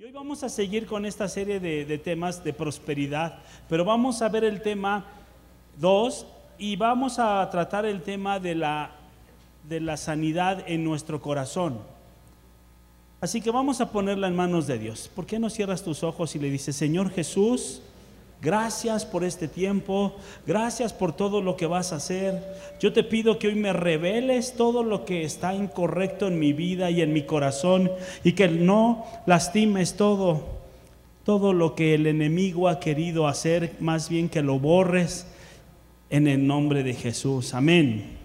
Y hoy vamos a seguir con esta serie de, temas de prosperidad, pero vamos a ver el tema 2 y vamos a tratar el tema de la, de la sanidad en nuestro corazón. Así que vamos a ponerla en manos de Dios. ¿Por qué no cierras tus ojos y le dices, Señor Jesús, Gracias por este tiempo, gracias por todo lo que vas a hacer. Yo te pido que hoy me reveles todo lo que está incorrecto en mi vida y en mi corazón y que no lastimes todo, todo lo que el enemigo ha querido hacer, más bien que lo borres en el nombre de Jesús. Amén.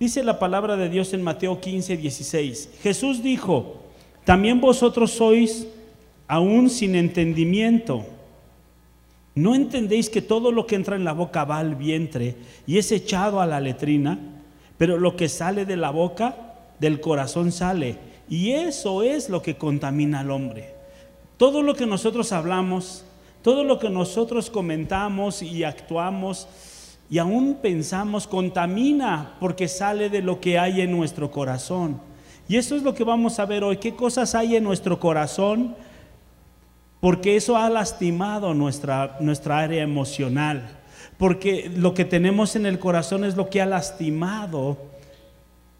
Dice la palabra de Dios en Mateo 15, 16. Jesús dijo, también vosotros sois aún sin entendimiento. ¿No entendéis que todo lo que entra en la boca va al vientre y es echado a la letrina? Pero lo que sale de la boca, del corazón sale. Y eso es lo que contamina al hombre. Todo lo que nosotros hablamos, todo lo que nosotros comentamos y actuamos y aún pensamos contamina porque sale de lo que hay en nuestro corazón. Y eso es lo que vamos a ver hoy. ¿Qué cosas hay en nuestro corazón? Porque eso ha lastimado nuestra, nuestra área emocional, porque lo que tenemos en el corazón es lo que ha lastimado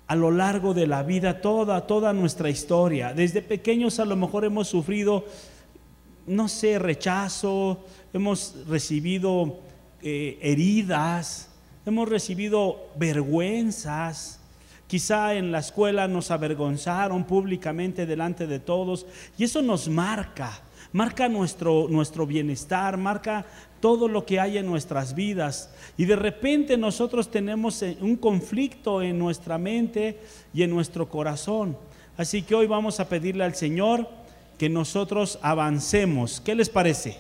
a lo largo de la vida toda, toda nuestra historia. Desde pequeños a lo mejor hemos sufrido, no sé, rechazo, hemos recibido eh, heridas, hemos recibido vergüenzas. Quizá en la escuela nos avergonzaron públicamente delante de todos y eso nos marca marca nuestro, nuestro bienestar, marca todo lo que hay en nuestras vidas. Y de repente nosotros tenemos eh, un conflicto en nuestra mente y en nuestro corazón. Así que hoy vamos a pedirle al Señor que nosotros avancemos. ¿Qué les parece?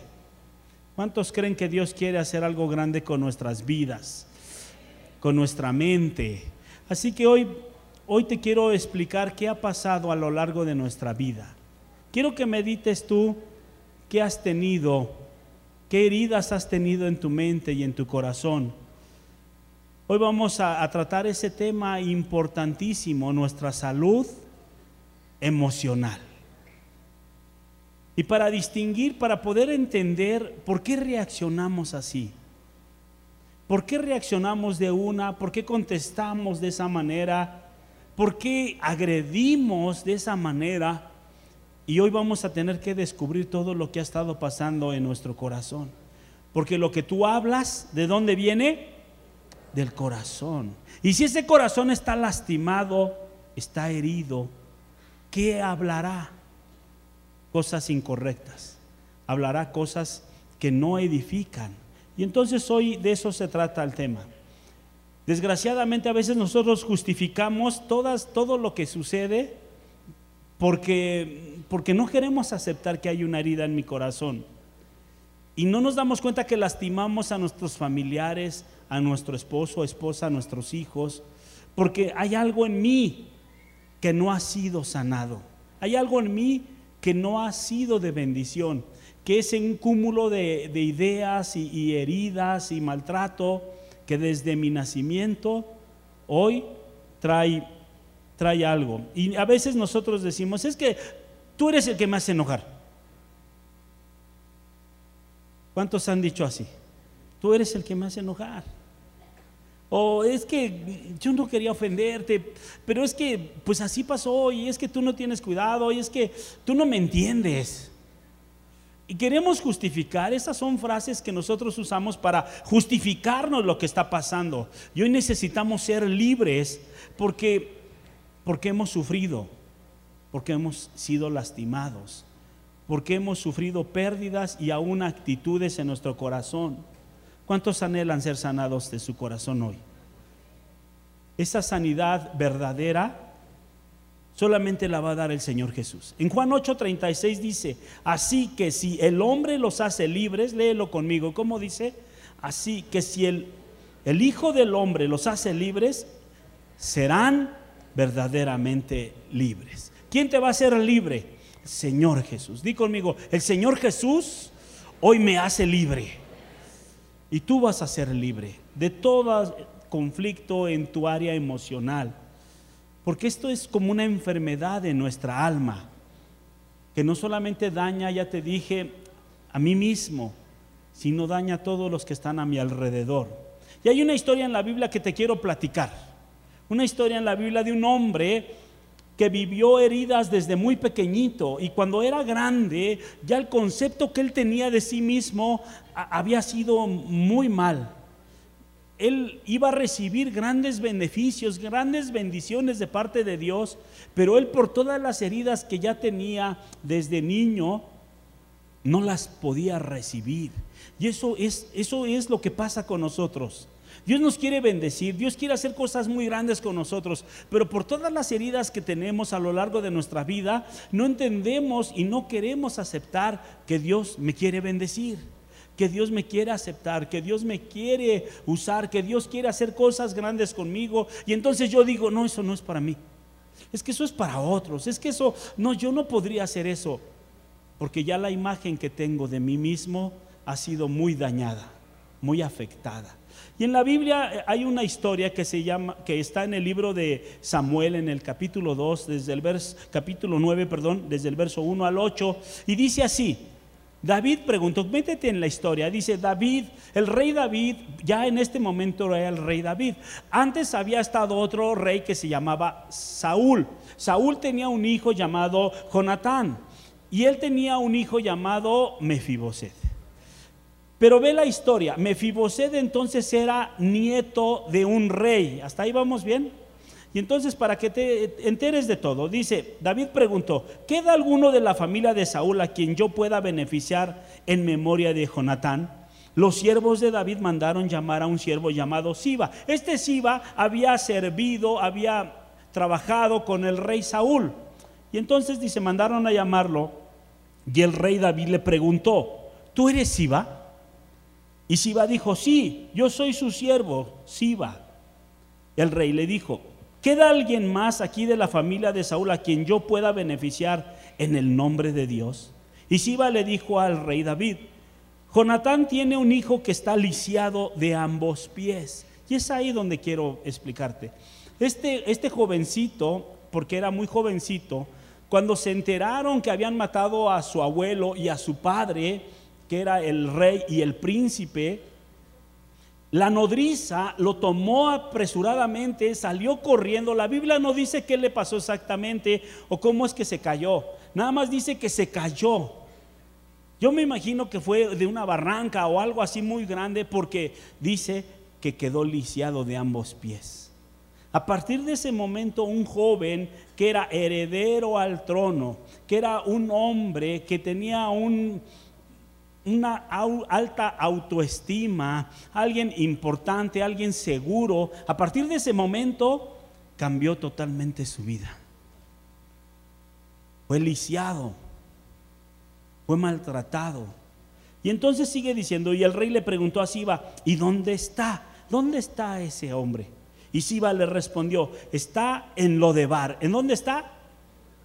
¿Cuántos creen que Dios quiere hacer algo grande con nuestras vidas, con nuestra mente? Así que hoy, hoy te quiero explicar qué ha pasado a lo largo de nuestra vida. Quiero que medites tú ¿Qué has tenido? ¿Qué heridas has tenido en tu mente y en tu corazón? Hoy vamos a, a, tratar ese tema importantísimo, nuestra salud emocional. Y para distinguir, para poder entender por qué reaccionamos así. ¿Por qué reaccionamos de una? ¿Por qué contestamos de esa manera? ¿Por qué agredimos de esa manera? Y hoy vamos a tener que descubrir todo lo que ha estado pasando en nuestro corazón. Porque lo que tú hablas, ¿de dónde viene? Del corazón. Y si ese corazón está lastimado, está herido, ¿qué hablará? Cosas incorrectas. Hablará cosas que no edifican. Y entonces hoy de eso se trata el tema. Desgraciadamente a veces nosotros justificamos todas, todo lo que sucede porque, porque no queremos aceptar que hay una herida en mi corazón. Y no nos damos cuenta que lastimamos a nuestros familiares, a nuestro esposo, esposa, a nuestros hijos, porque hay algo en mí que no ha sido sanado. Hay algo en mí que no ha sido de bendición, que es un cúmulo de, de ideas y, y heridas y maltrato que desde mi nacimiento hoy trae trae algo. Y a veces nosotros decimos, es que tú eres el que me hace enojar. ¿Cuántos han dicho así? Tú eres el que me hace enojar. O es que yo no quería ofenderte, pero es que pues así pasó y es que tú no tienes cuidado y es que tú no me entiendes. Y queremos justificar, esas son frases que nosotros usamos para justificarnos lo que está pasando. Y hoy necesitamos ser libres porque porque hemos sufrido, porque hemos sido lastimados, porque hemos sufrido pérdidas y aún actitudes en nuestro corazón. ¿Cuántos anhelan ser sanados de su corazón hoy? Esa sanidad verdadera solamente la va a dar el Señor Jesús. En Juan 8:36 dice, así que si el hombre los hace libres, léelo conmigo, ¿cómo dice? Así que si el, el Hijo del Hombre los hace libres, serán verdaderamente libres. ¿Quién te va a hacer libre? Señor Jesús. Di conmigo, el Señor Jesús hoy me hace libre. Y tú vas a ser libre de todo conflicto en tu área emocional. Porque esto es como una enfermedad en nuestra alma que no solamente daña, ya te dije, a mí mismo, sino daña a todos los que están a mi alrededor. Y hay una historia en la Biblia que te quiero platicar. Una historia en la Biblia de un hombre que vivió heridas desde muy pequeñito y cuando era grande ya el concepto que él tenía de sí mismo había sido muy mal. Él iba a recibir grandes beneficios, grandes bendiciones de parte de Dios, pero él por todas las heridas que ya tenía desde niño, no las podía recibir. Y eso es, eso es lo que pasa con nosotros. Dios nos quiere bendecir, Dios quiere hacer cosas muy grandes con nosotros, pero por todas las heridas que tenemos a lo largo de nuestra vida, no entendemos y no queremos aceptar que Dios me quiere bendecir que Dios me quiere aceptar, que Dios me quiere usar, que Dios quiere hacer cosas grandes conmigo. Y entonces yo digo, no, eso no es para mí. Es que eso es para otros. Es que eso, no, yo no podría hacer eso. Porque ya la imagen que tengo de mí mismo ha sido muy dañada, muy afectada. Y en la Biblia eh, hay una historia que se llama que está en el libro de Samuel en el capítulo 2 desde el capítulo 9, perdón, desde el verso 1 al 8 y dice así: David preguntó, métete en la historia, dice David, el rey David, ya en este momento era el rey David. Antes había estado otro rey que se llamaba Saúl. Saúl tenía un hijo llamado Jonatán y él tenía un hijo llamado Mefiboset. Pero ve la historia, Mefiboset entonces era nieto de un rey. ¿Hasta ahí vamos bien? Y entonces para que te enteres de todo, dice, David preguntó, ¿queda alguno de la familia de Saúl a quien yo pueda beneficiar en memoria de Jonatán? Los siervos de David mandaron llamar a un siervo llamado Siba. Este Siba había servido, había trabajado con el rey Saúl. Y entonces dice, mandaron a llamarlo y el rey David le preguntó, ¿tú eres Siba? Y Siba dijo, sí, yo soy su siervo, Siba. El rey le dijo, ¿queda alguien más aquí de la familia de Saúl a quien yo pueda beneficiar en el nombre de Dios? Y Siba le dijo al rey David, Jonatán tiene un hijo que está lisiado de ambos pies. Y es ahí donde quiero explicarte. Este, este jovencito, porque era muy jovencito, cuando se enteraron que habían matado a su abuelo y a su padre, que era el rey y el príncipe, la nodriza lo tomó apresuradamente, salió corriendo. La Biblia no dice qué le pasó exactamente o cómo es que se cayó. Nada más dice que se cayó. Yo me imagino que fue de una barranca o algo así muy grande porque dice que quedó lisiado de ambos pies. A partir de ese momento un joven que era heredero al trono, que era un hombre que tenía un, una alta autoestima, alguien importante, alguien seguro, a partir de ese momento cambió totalmente su vida. Fue lisiado, fue maltratado. Y entonces sigue diciendo, y el rey le preguntó a Siba, ¿y dónde está? ¿Dónde está ese hombre? Y Siba le respondió, está en Lodebar. ¿En dónde está?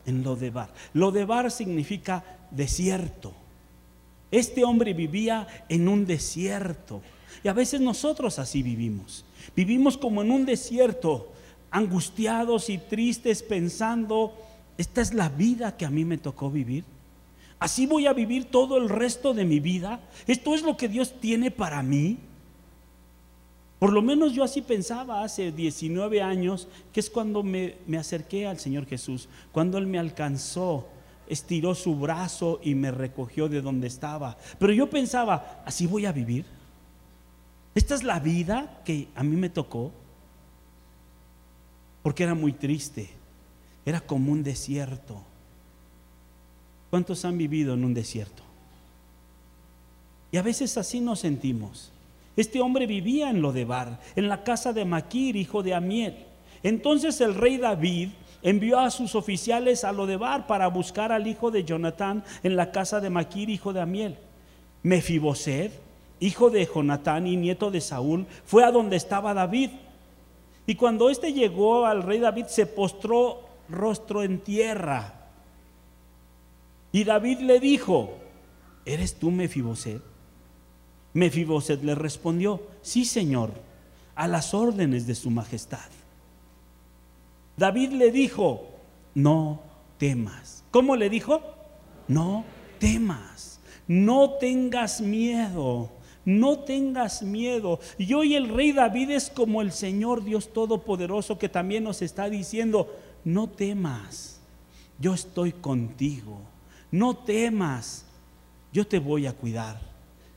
En Lodebar. Lodebar significa desierto. Este hombre vivía en un desierto. Y a veces nosotros así vivimos. Vivimos como en un desierto, angustiados y tristes pensando, esta es la vida que a mí me tocó vivir. Así voy a vivir todo el resto de mi vida. Esto es lo que Dios tiene para mí. Por lo menos yo así pensaba hace 19 años, que es cuando me, me acerqué al Señor Jesús, cuando Él me alcanzó estiró su brazo y me recogió de donde estaba. Pero yo pensaba, ¿así voy a vivir? ¿Esta es la vida que a mí me tocó? Porque era muy triste, era como un desierto. ¿Cuántos han vivido en un desierto? Y a veces así nos sentimos. Este hombre vivía en Lodebar, en la casa de Maquir, hijo de Amiel. Entonces el rey David envió a sus oficiales a Lodebar para buscar al hijo de Jonatán en la casa de Maquir, hijo de Amiel. Mefiboset, hijo de Jonatán y nieto de Saúl, fue a donde estaba David. Y cuando éste llegó al rey David, se postró rostro en tierra. Y David le dijo, ¿eres tú Mefiboset? Mefiboset le respondió, sí, señor, a las órdenes de su majestad. David le dijo, no temas. ¿Cómo le dijo? no temas, no tengas miedo. No tengas miedo. Y hoy el rey David es como el Señor Dios Todopoderoso que también nos está diciendo, no temas, yo estoy contigo. No temas, yo te voy a cuidar.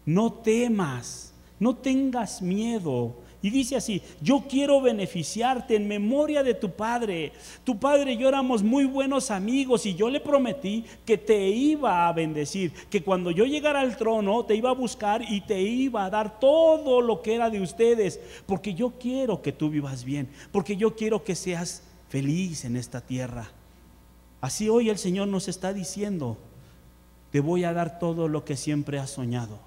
No temas, no tengas miedo. Y dice así, yo quiero beneficiarte en memoria de tu padre. Tu padre y yo éramos muy buenos amigos y yo le prometí que te iba a bendecir, que cuando yo llegara al trono te iba a buscar y te iba a dar todo lo que era de ustedes, porque yo quiero que tú vivas bien, porque yo quiero que seas feliz en esta tierra. Así hoy el Señor nos está diciendo, te voy a dar todo lo que siempre has soñado.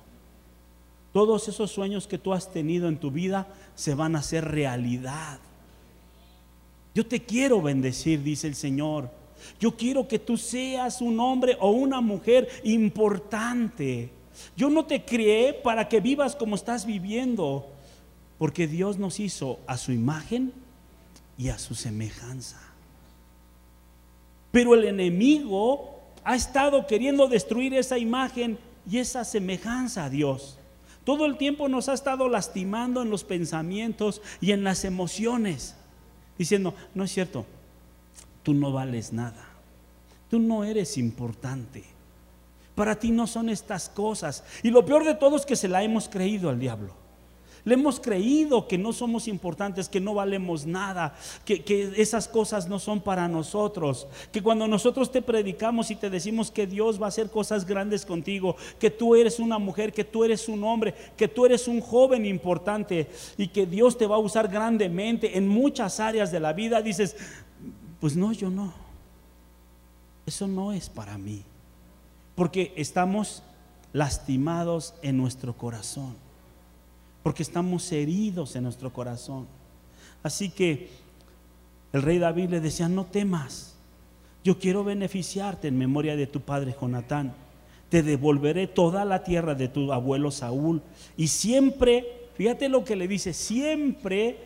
Todos esos sueños que tú has tenido en tu vida se van a hacer realidad. Yo te quiero bendecir, dice el Señor. Yo quiero que tú seas un hombre o una mujer importante. Yo no te crié para que vivas como estás viviendo, porque Dios nos hizo a su imagen y a su semejanza. Pero el enemigo ha estado queriendo destruir esa imagen y esa semejanza a Dios. Todo el tiempo nos ha estado lastimando en los pensamientos y en las emociones, diciendo, no es cierto, tú no vales nada, tú no eres importante, para ti no son estas cosas. Y lo peor de todo es que se la hemos creído al diablo. Le hemos creído que no somos importantes, que no valemos nada, que, esas cosas no son para nosotros. Que cuando nosotros te predicamos y te decimos que Dios va a hacer cosas grandes contigo, que tú eres una mujer, que tú eres un hombre, que tú eres un joven importante y que Dios te va a usar grandemente en muchas áreas de la vida, dices, pues no, yo no. Eso no es para mí. Porque estamos lastimados en nuestro corazón porque estamos heridos en nuestro corazón. Así que el rey David le decía, no temas, yo quiero beneficiarte en memoria de tu padre Jonatán. Te devolveré toda la tierra de tu abuelo Saúl y siempre, fíjate lo que le dice, siempre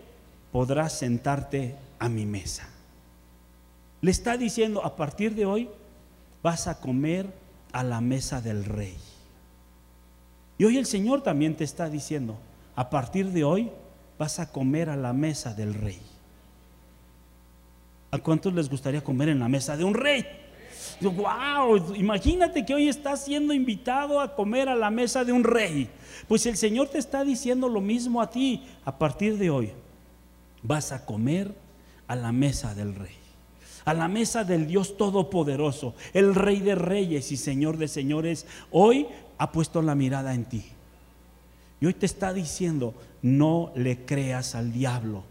podrás sentarte a mi mesa. Le está diciendo, a partir de hoy vas a comer a la mesa del rey. Y hoy el Señor también te está diciendo, a partir de hoy vas a comer a la mesa del rey. ¿A cuántos les gustaría comer en la mesa de un rey? wow, imagínate que hoy estás siendo invitado a comer a la mesa de un rey. Pues el Señor te está diciendo lo mismo a ti. A partir de hoy vas a comer a la mesa del rey. A la mesa del Dios Todopoderoso, el Rey de Reyes y Señor de Señores, hoy ha puesto la mirada en ti. Y hoy te está diciendo, no le creas al diablo.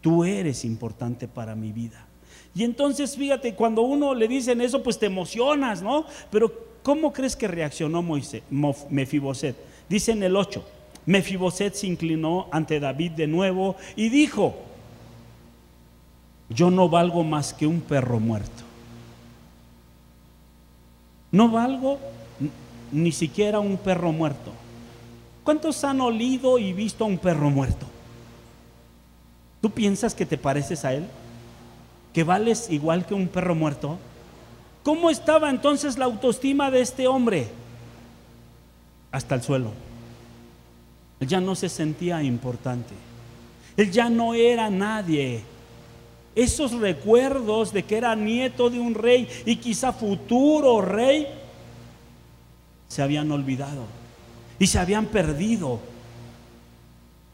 Tú eres importante para mi vida. Y entonces, fíjate, cuando uno le dicen eso, pues te emocionas, ¿no? Pero ¿cómo crees que reaccionó Moisés, Mefiboset? Dice en el 8, Mefiboset se inclinó ante David de nuevo y dijo, yo no valgo más que un perro muerto. No valgo ni siquiera un perro muerto. ¿Cuántos han olido y visto a un perro muerto? ¿Tú piensas que te pareces a él? ¿Que vales igual que un perro muerto? ¿Cómo estaba entonces la autoestima de este hombre? Hasta el suelo. Él ya no se sentía importante. Él ya no era nadie. Esos recuerdos de que era nieto de un rey y quizá futuro rey se habían olvidado y se habían perdido.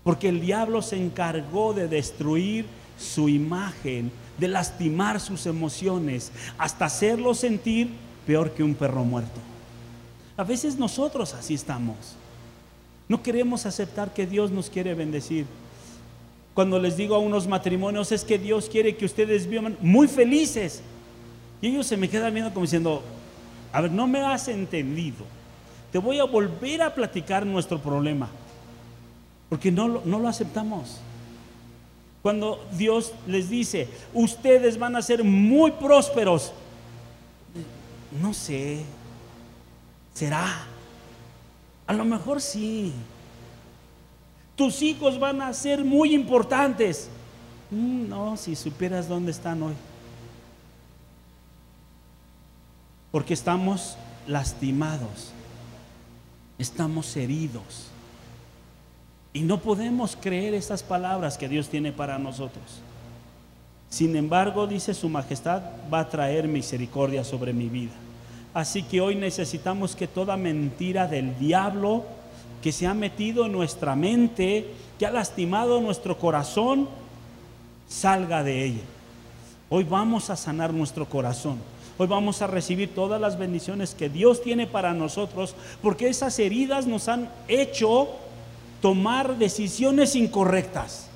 Porque el diablo se encargó de destruir su imagen, de lastimar sus emociones, hasta hacerlo sentir peor que un perro muerto. A veces nosotros así estamos. No queremos aceptar que Dios nos quiere bendecir. Cuando les digo a unos matrimonios es que Dios quiere que ustedes vivan muy felices. Y ellos se me quedan viendo como diciendo, a ver, no me has entendido te voy a volver a platicar nuestro problema, porque no, no lo aceptamos. Cuando Dios les dice, ustedes van a ser muy prósperos, no sé, será, a lo mejor sí. Tus hijos van a ser muy importantes. Mm, no, si supieras dónde están hoy. Porque estamos lastimados, estamos heridos. Y no podemos creer esas palabras que Dios tiene para nosotros. Sin embargo, dice su majestad, va a traer misericordia sobre mi vida. Así que hoy necesitamos que toda mentira del diablo que se ha metido en nuestra mente, que ha lastimado nuestro corazón, salga de ella. Hoy vamos a sanar nuestro corazón. Hoy vamos a recibir todas las bendiciones que Dios tiene para nosotros, porque esas heridas nos han hecho tomar decisiones incorrectas.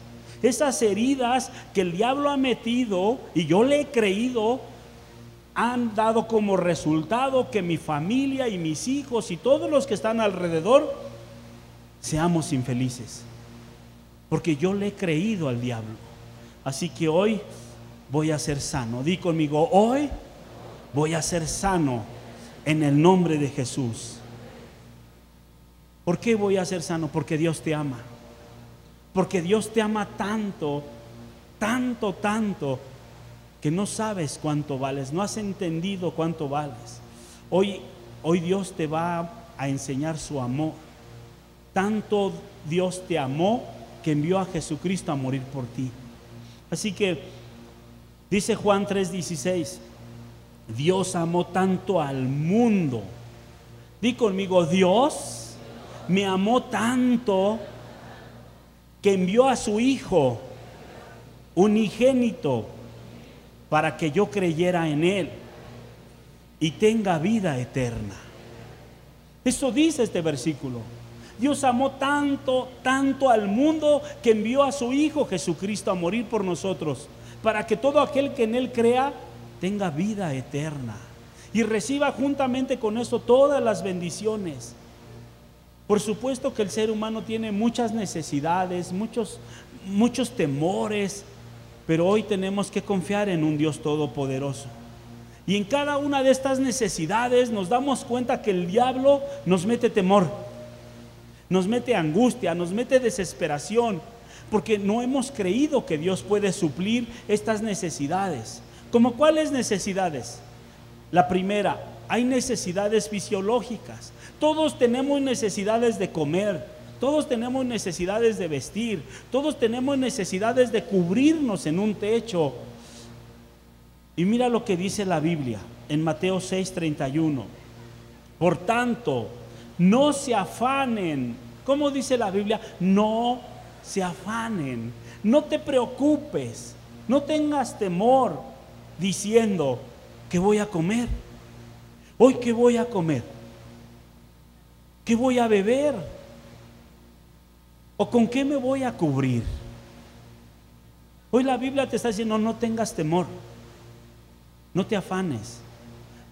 Esas heridas que el diablo ha metido y yo le he creído, han dado como resultado que mi familia y mis hijos y todos los que están alrededor seamos infelices. Porque yo le he creído al diablo. Así que hoy voy a ser sano. Di conmigo, hoy voy a ser sano en el nombre de Jesús. ¿Por qué voy a ser sano? Porque Dios te ama. Porque Dios te ama tanto, tanto, tanto, que no sabes cuánto vales, no has entendido cuánto vales. Hoy, hoy Dios te va a enseñar su amor. Tanto Dios te amó que envió a Jesucristo a morir por ti. Así que dice Juan 3:16, Dios amó tanto al mundo. Di conmigo, Dios me amó tanto que envió a su Hijo unigénito para que yo creyera en Él y tenga vida eterna. Eso dice este versículo. Dios amó tanto, tanto al mundo que envió a su Hijo Jesucristo a morir por nosotros, para que todo aquel que en Él crea tenga vida eterna y reciba juntamente con eso todas las bendiciones. Por supuesto que el ser humano tiene muchas necesidades, muchos, muchos temores, pero hoy tenemos que confiar en un Dios todopoderoso. Y en cada una de estas necesidades nos damos cuenta que el diablo nos mete temor, nos mete angustia, nos mete desesperación, porque no hemos creído que Dios puede suplir estas necesidades. ¿Como cuáles necesidades? La primera, hay necesidades fisiológicas. Todos tenemos necesidades de comer, todos tenemos necesidades de vestir, todos tenemos necesidades de cubrirnos en un techo. Y mira lo que dice la Biblia en Mateo 6:31. Por tanto, no se afanen. ¿Cómo dice la Biblia? No se afanen. No te preocupes. No tengas temor diciendo que voy a comer. Hoy qué voy a comer. ¿Qué voy a beber? ¿O con qué me voy a cubrir? Hoy la Biblia te está diciendo, no tengas temor, no te afanes.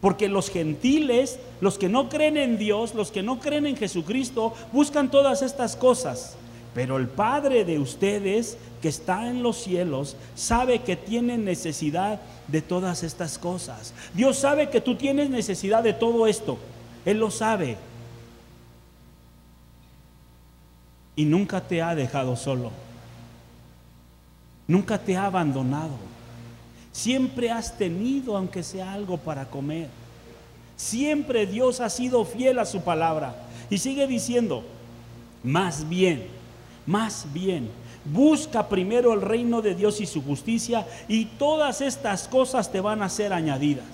Porque los gentiles, los que no creen en Dios, los que no creen en Jesucristo, buscan todas estas cosas. Pero el Padre de ustedes, que está en los cielos, sabe que tienen necesidad de todas estas cosas. Dios sabe que tú tienes necesidad de todo esto. Él lo sabe. y nunca te ha dejado solo. Nunca te ha abandonado. Siempre has tenido, aunque sea algo para comer. Siempre Dios ha sido fiel a su palabra. Y sigue diciendo, más bien, más bien, busca primero el reino de Dios y su justicia y todas estas cosas te van a ser añadidas.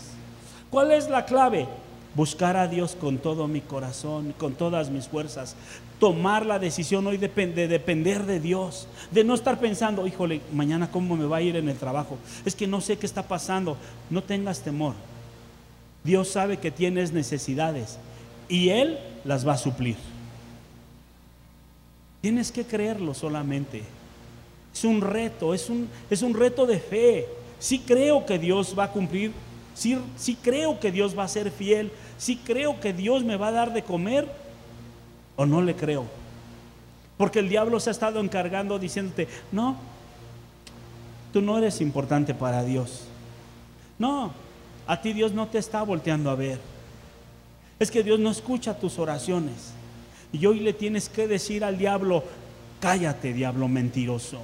¿Cuál es la clave? buscar a Dios con todo mi corazón, con todas mis fuerzas, tomar la decisión hoy de, depender de Dios, de no estar pensando, híjole, mañana cómo me va a ir en el trabajo, es que no sé qué está pasando, no tengas temor. Dios sabe que tienes necesidades y Él las va a suplir. Tienes que creerlo solamente. Es un reto, es un, es un reto de fe. Sí creo que Dios va a cumplir, sí, sí creo que Dios va a ser fiel, si creo que Dios me va a dar de comer o no le creo. Porque el diablo se ha estado encargando diciéndote, no, tú no eres importante para Dios. No, a ti Dios no te está volteando a ver. Es que Dios no escucha tus oraciones. Y hoy le tienes que decir al diablo, cállate diablo mentiroso.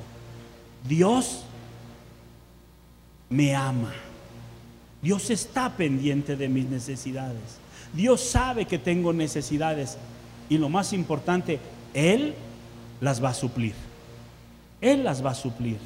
Dios me ama. Dios está pendiente de mis necesidades. Dios sabe que tengo necesidades y lo más importante, Él las va a suplir. Él las va a suplir.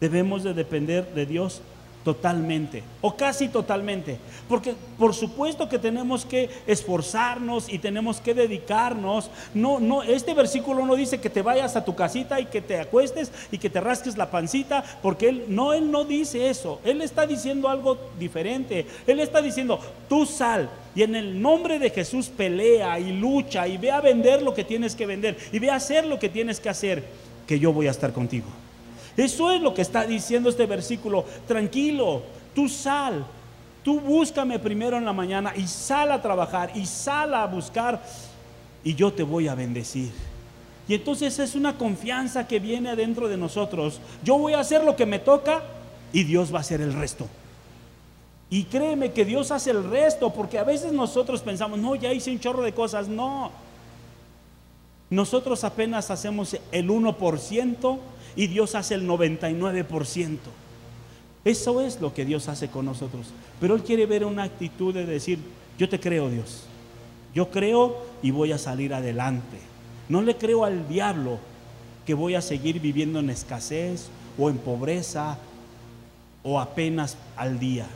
Debemos de depender de Dios totalmente o casi totalmente, porque por supuesto que tenemos que esforzarnos y tenemos que dedicarnos. No no este versículo no dice que te vayas a tu casita y que te acuestes y que te rasques la pancita, porque él no él no dice eso. Él está diciendo algo diferente. Él está diciendo, "Tú sal y en el nombre de Jesús pelea y lucha y ve a vender lo que tienes que vender y ve a hacer lo que tienes que hacer, que yo voy a estar contigo." Eso es lo que está diciendo este versículo. Tranquilo, tú sal, tú búscame primero en la mañana y sal a trabajar y sal a buscar y yo te voy a bendecir. Y entonces es una confianza que viene adentro de nosotros. Yo voy a hacer lo que me toca y Dios va a hacer el resto. Y créeme que Dios hace el resto, porque a veces nosotros pensamos, no, ya hice un chorro de cosas. No, nosotros apenas hacemos el 1% y Dios hace el 99%. Eso es lo que Dios hace con nosotros. Pero Él quiere ver una actitud de decir, yo te creo Dios. Yo creo y voy a salir adelante. No le creo al diablo que voy a seguir viviendo en escasez o en pobreza o apenas al día.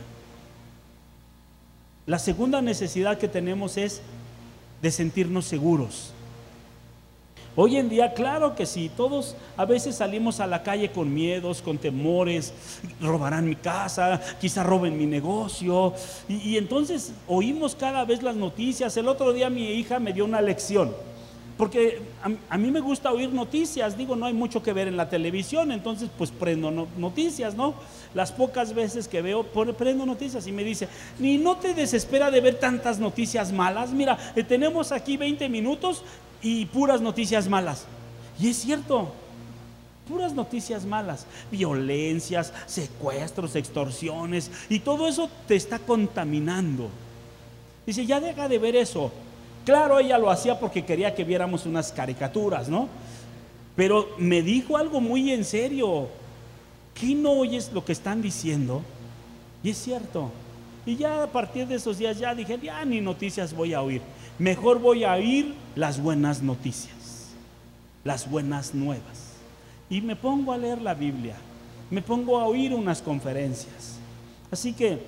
La segunda necesidad que tenemos es de sentirnos seguros. Hoy en día, claro que sí, todos a veces salimos a la calle con miedos, con temores, robarán mi casa, quizá roben mi negocio. Y, entonces oímos cada vez las noticias. El otro día mi hija me dio una lección, porque a, mí me gusta oír noticias, digo, no hay mucho que ver en la televisión, entonces pues prendo noticias, ¿no? Las pocas veces que veo, prendo noticias y me dice, ni no te desespera de ver tantas noticias malas, mira, eh, tenemos aquí 20 minutos y puras noticias malas. Y es cierto, puras noticias malas, violencias, secuestros, extorsiones, y todo eso te está contaminando. Dice, ya deja de ver eso. Claro, ella lo hacía porque quería que viéramos unas caricaturas, ¿no? Pero me dijo algo muy en serio. ¿Qué no oyes lo que están diciendo? Y es cierto. Y ya a partir de esos días ya dije, ya ni noticias voy a oír mejor voy a oír las buenas noticias, las buenas nuevas. Y me pongo a leer la Biblia, me pongo a oír unas conferencias. Así que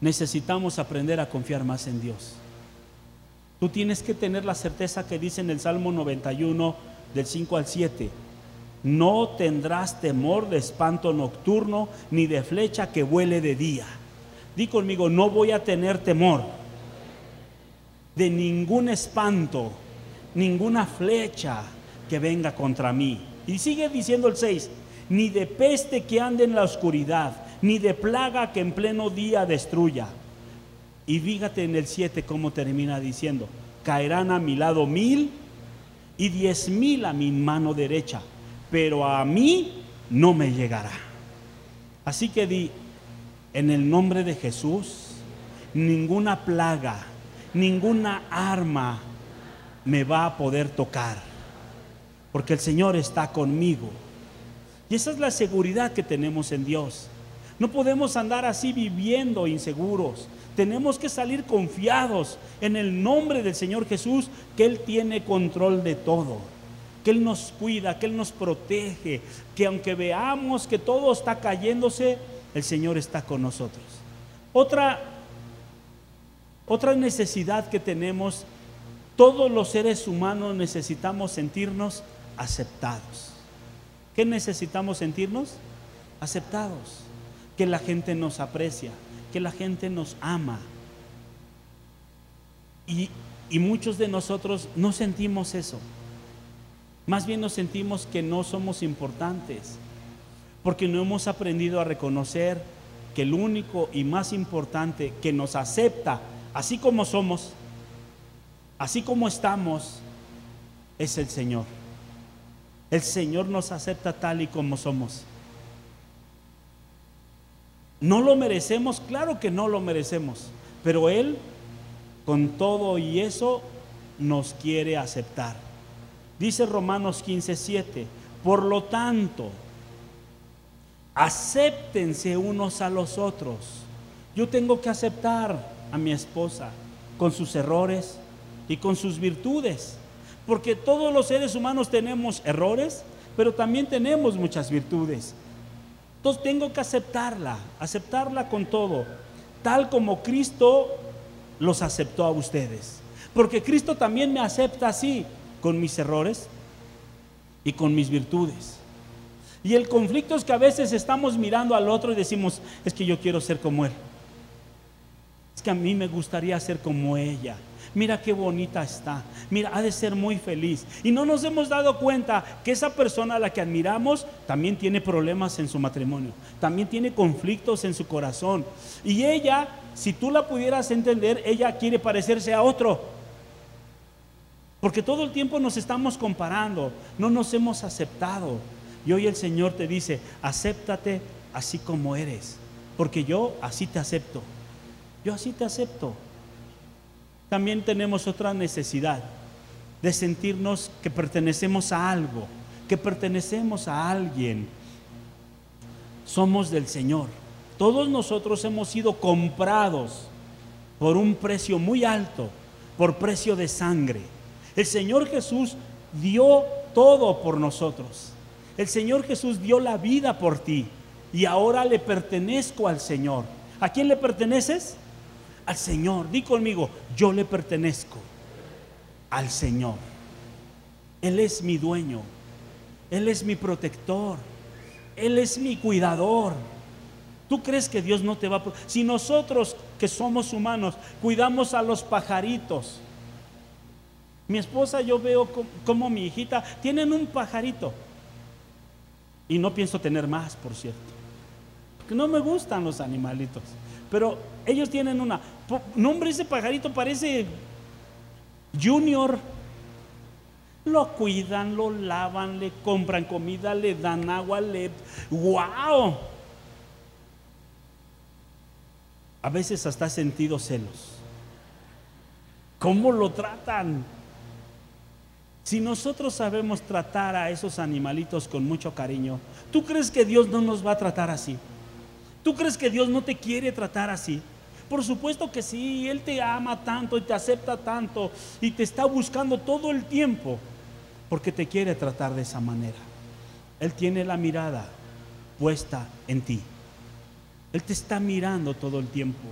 necesitamos aprender a confiar más en Dios. Tú tienes que tener la certeza que dice en el Salmo 91 del 5 al 7. No tendrás temor de espanto nocturno ni de flecha que vuele de día. Di conmigo, no voy a tener temor de ningún espanto, ninguna flecha que venga contra mí. Y sigue diciendo el 6, ni de peste que ande en la oscuridad, ni de plaga que en pleno día destruya. Y fíjate en el 7 cómo termina diciendo, caerán a mi lado mil y diez mil a mi mano derecha, pero a mí no me llegará. Así que di, en el nombre de Jesús, ninguna plaga, ninguna arma me va a poder tocar, porque el Señor está conmigo. Y esa es la seguridad que tenemos en Dios. No podemos andar así viviendo inseguros. Tenemos que salir confiados en el nombre del Señor Jesús, que Él tiene control de todo, que Él nos cuida, que Él nos protege, que aunque veamos que todo está cayéndose, el Señor está con nosotros. Otra otra necesidad que tenemos, todos los seres humanos necesitamos sentirnos aceptados. ¿Qué necesitamos sentirnos? Aceptados. Que la gente nos aprecia, que la gente nos ama. Y, y muchos de nosotros no sentimos eso. Más bien nos sentimos que no somos importantes, porque no hemos aprendido a reconocer que el único y más importante que nos acepta así como somos, así como estamos, es el Señor. El Señor nos acepta tal y como somos. No lo merecemos, claro que no lo merecemos, pero Él con todo y eso nos quiere aceptar. Dice Romanos 15:7, por lo tanto, acéptense unos a los otros. Yo tengo que aceptar a mi esposa con sus errores y con sus virtudes. Porque todos los seres humanos tenemos errores, pero también tenemos muchas virtudes. Entonces tengo que aceptarla, aceptarla con todo, tal como Cristo los aceptó a ustedes. Porque Cristo también me acepta así, con mis errores y con mis virtudes. Y el conflicto es que a veces estamos mirando al otro y decimos, es que yo quiero ser como él. Que a mí me gustaría ser como ella. Mira qué bonita está. Mira, ha de ser muy feliz. Y no nos hemos dado cuenta que esa persona a la que admiramos también tiene problemas en su matrimonio. También tiene conflictos en su corazón. Y ella, si tú la pudieras entender, ella quiere parecerse a otro. Porque todo el tiempo nos estamos comparando. No nos hemos aceptado. Y hoy el Señor te dice, acéptate así como eres. Porque yo así te acepto. Yo así te acepto. También tenemos otra necesidad de sentirnos que pertenecemos a algo, que pertenecemos a alguien. Somos del Señor. Todos nosotros hemos sido comprados por un precio muy alto, por precio de sangre. El Señor Jesús dio todo por nosotros. El Señor Jesús dio la vida por ti y ahora le pertenezco al Señor. ¿A quién le perteneces? Al Señor. Di conmigo, yo le pertenezco al Señor. Él es mi dueño. Él es mi protector. Él es mi cuidador. ¿Tú crees que Dios no te va a... Si nosotros que somos humanos cuidamos a los pajaritos, mi esposa yo veo como, mi hijita tienen un pajarito. Y no pienso tener más, por cierto. Porque no me gustan los animalitos. Pero ellos tienen una. Nombre ese pajarito parece Junior. Lo cuidan, lo lavan, le compran comida, le dan agua, le. ¡Wow! A veces hasta he sentido celos. ¿Cómo lo tratan? Si nosotros sabemos tratar a esos animalitos con mucho cariño, ¿tú crees que Dios no nos va a tratar así? ¿Tú crees que Dios no te quiere tratar así? Por supuesto que sí, Él te ama tanto y te acepta tanto y te está buscando todo el tiempo porque te quiere tratar de esa manera. Él tiene la mirada puesta en ti. Él te está mirando todo el tiempo.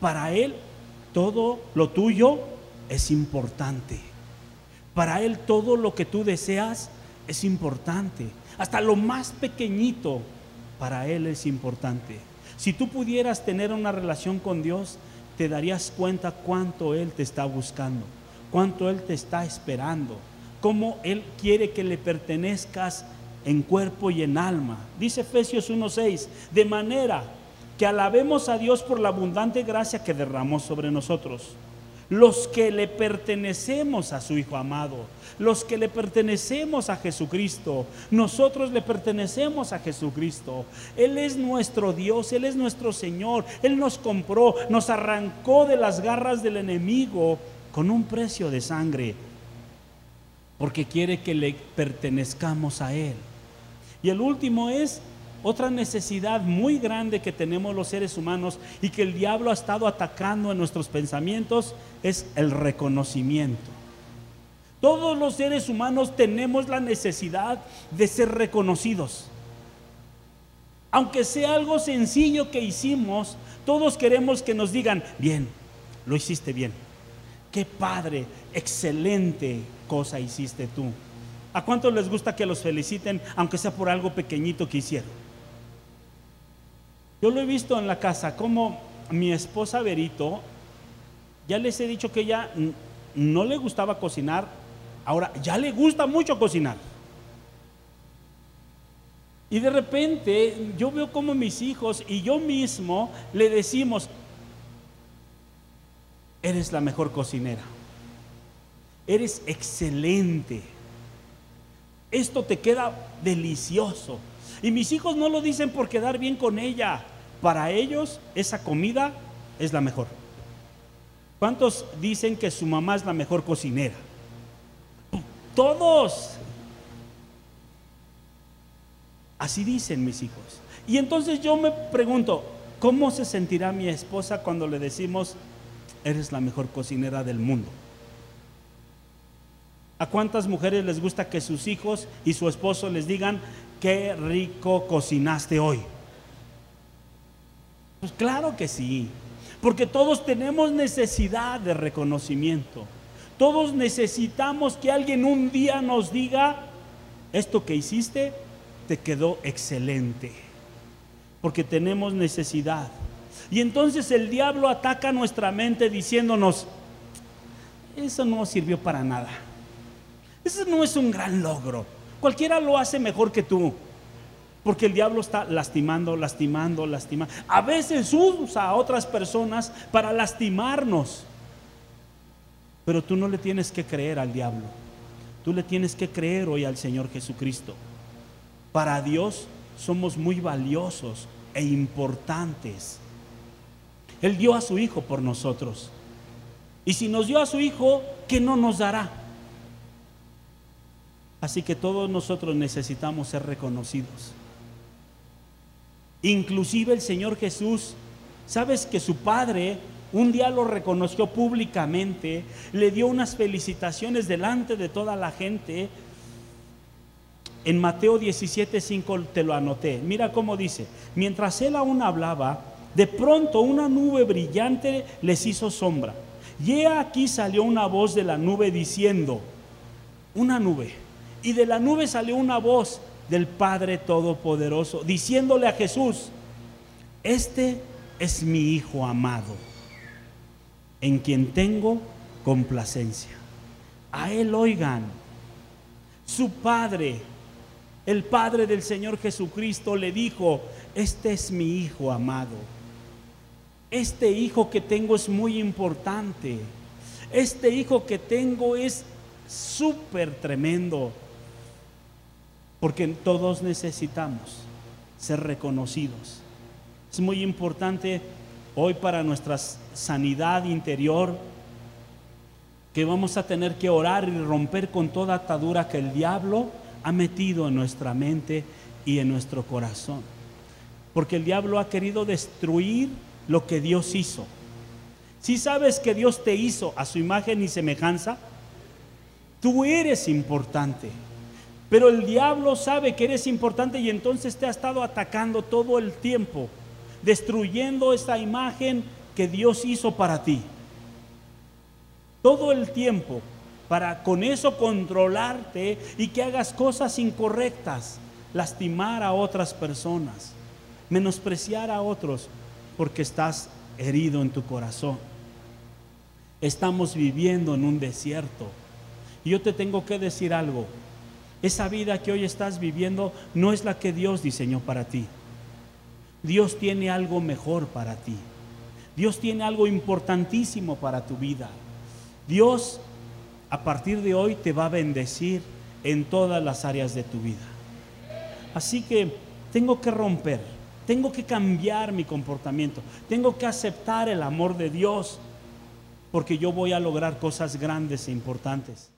Para Él todo lo tuyo es importante. Para Él todo lo que tú deseas es importante. Hasta lo más pequeñito para Él es importante. Si tú pudieras tener una relación con Dios, te darías cuenta cuánto Él te está buscando, cuánto Él te está esperando, cómo Él quiere que le pertenezcas en cuerpo y en alma. Dice Efesios 1.6, de manera que alabemos a Dios por la abundante gracia que derramó sobre nosotros los que le pertenecemos a su Hijo amado, los que le pertenecemos a Jesucristo, nosotros le pertenecemos a Jesucristo. Él es nuestro Dios, Él es nuestro Señor, Él nos compró, nos arrancó de las garras del enemigo con un precio de sangre, porque quiere que le pertenezcamos a Él. Y el último es otra necesidad muy grande que tenemos los seres humanos y que el diablo ha estado atacando en nuestros pensamientos es el reconocimiento. Todos los seres humanos tenemos la necesidad de ser reconocidos. Aunque sea algo sencillo que hicimos, todos queremos que nos digan, bien, lo hiciste bien. Qué padre, excelente cosa hiciste tú. ¿A cuántos les gusta que los feliciten, aunque sea por algo pequeñito que hicieron? Yo lo he visto en la casa, como mi esposa Berito, ya les he dicho que ella no le gustaba cocinar, ahora ya le gusta mucho cocinar. Y de repente yo veo como mis hijos y yo mismo le decimos, eres la mejor cocinera, eres excelente, esto te queda delicioso. Y mis hijos no lo dicen por quedar bien con ella, para ellos esa comida es la mejor. ¿Cuántos dicen que su mamá es la mejor cocinera? Todos. Así dicen mis hijos. Y entonces yo me pregunto, ¿cómo se sentirá mi esposa cuando le decimos, eres la mejor cocinera del mundo. ¿A cuántas mujeres les gusta que sus hijos y su esposo les digan, qué rico cocinaste hoy? Pues claro que sí, porque todos tenemos necesidad de reconocimiento. Todos necesitamos que alguien un día nos diga, esto que hiciste te quedó excelente, porque tenemos necesidad. Y entonces el diablo ataca nuestra mente diciéndonos, eso no sirvió para nada. Eso no es un gran logro. Cualquiera lo hace mejor que tú. Porque el diablo está lastimando, lastimando, lastimando. A veces usa a otras personas para lastimarnos. Pero tú no le tienes que creer al diablo. Tú le tienes que creer hoy al Señor Jesucristo. Para Dios somos muy valiosos e importantes. Él dio a su Hijo por nosotros. Y si nos dio a su Hijo, ¿qué no nos dará? Así que todos nosotros necesitamos ser reconocidos. Inclusive el Señor Jesús, sabes que su Padre un día lo reconoció públicamente, le dio unas felicitaciones delante de toda la gente. En Mateo 17:5 te lo anoté. Mira cómo dice, mientras él aún hablaba, de pronto una nube brillante les hizo sombra. Y aquí salió una voz de la nube diciendo, una nube. Y de la nube salió una voz del Padre Todopoderoso, diciéndole a Jesús, este es mi Hijo amado, en quien tengo complacencia. A Él oigan, su Padre, el Padre del Señor Jesucristo le dijo, este es mi Hijo amado este hijo que tengo es muy importante. Este hijo que tengo es súper tremendo. Porque todos necesitamos ser reconocidos. Es muy importante hoy para nuestra sanidad interior que vamos a tener que orar y romper con toda atadura que el diablo ha metido en nuestra mente y en nuestro corazón. Porque el diablo ha querido destruir lo que Dios hizo. Si sabes que Dios te hizo a su imagen y semejanza, tú eres importante. Pero el diablo sabe que eres importante y entonces te ha estado atacando todo el tiempo, destruyendo esa imagen que Dios hizo para ti. Todo el tiempo, para con eso controlarte y que hagas cosas incorrectas, lastimar a otras personas, menospreciar a otros porque estás herido en tu corazón. Estamos viviendo en un desierto. Y yo te tengo que decir algo. Esa vida que hoy estás viviendo no es la que Dios diseñó para ti. Dios tiene algo mejor para ti. Dios tiene algo importantísimo para tu vida. Dios a partir de hoy te va a bendecir en todas las áreas de tu vida. Así que tengo que romper tengo que cambiar mi comportamiento. Tengo que aceptar el amor de Dios porque yo voy a lograr cosas grandes e importantes.